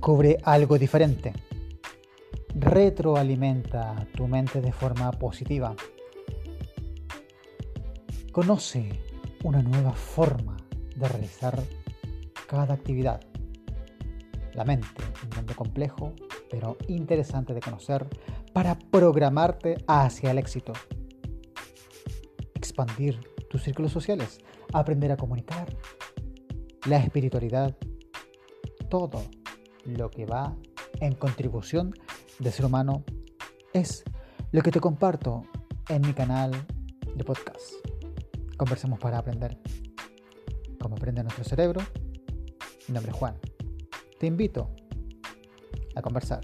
Descubre algo diferente. Retroalimenta tu mente de forma positiva. Conoce una nueva forma de realizar cada actividad. La mente, un mundo complejo, pero interesante de conocer para programarte hacia el éxito. Expandir tus círculos sociales, aprender a comunicar, la espiritualidad, todo lo que va en contribución de ser humano es lo que te comparto en mi canal de podcast. Conversemos para aprender. Cómo aprende nuestro cerebro. Mi nombre es Juan. Te invito a conversar.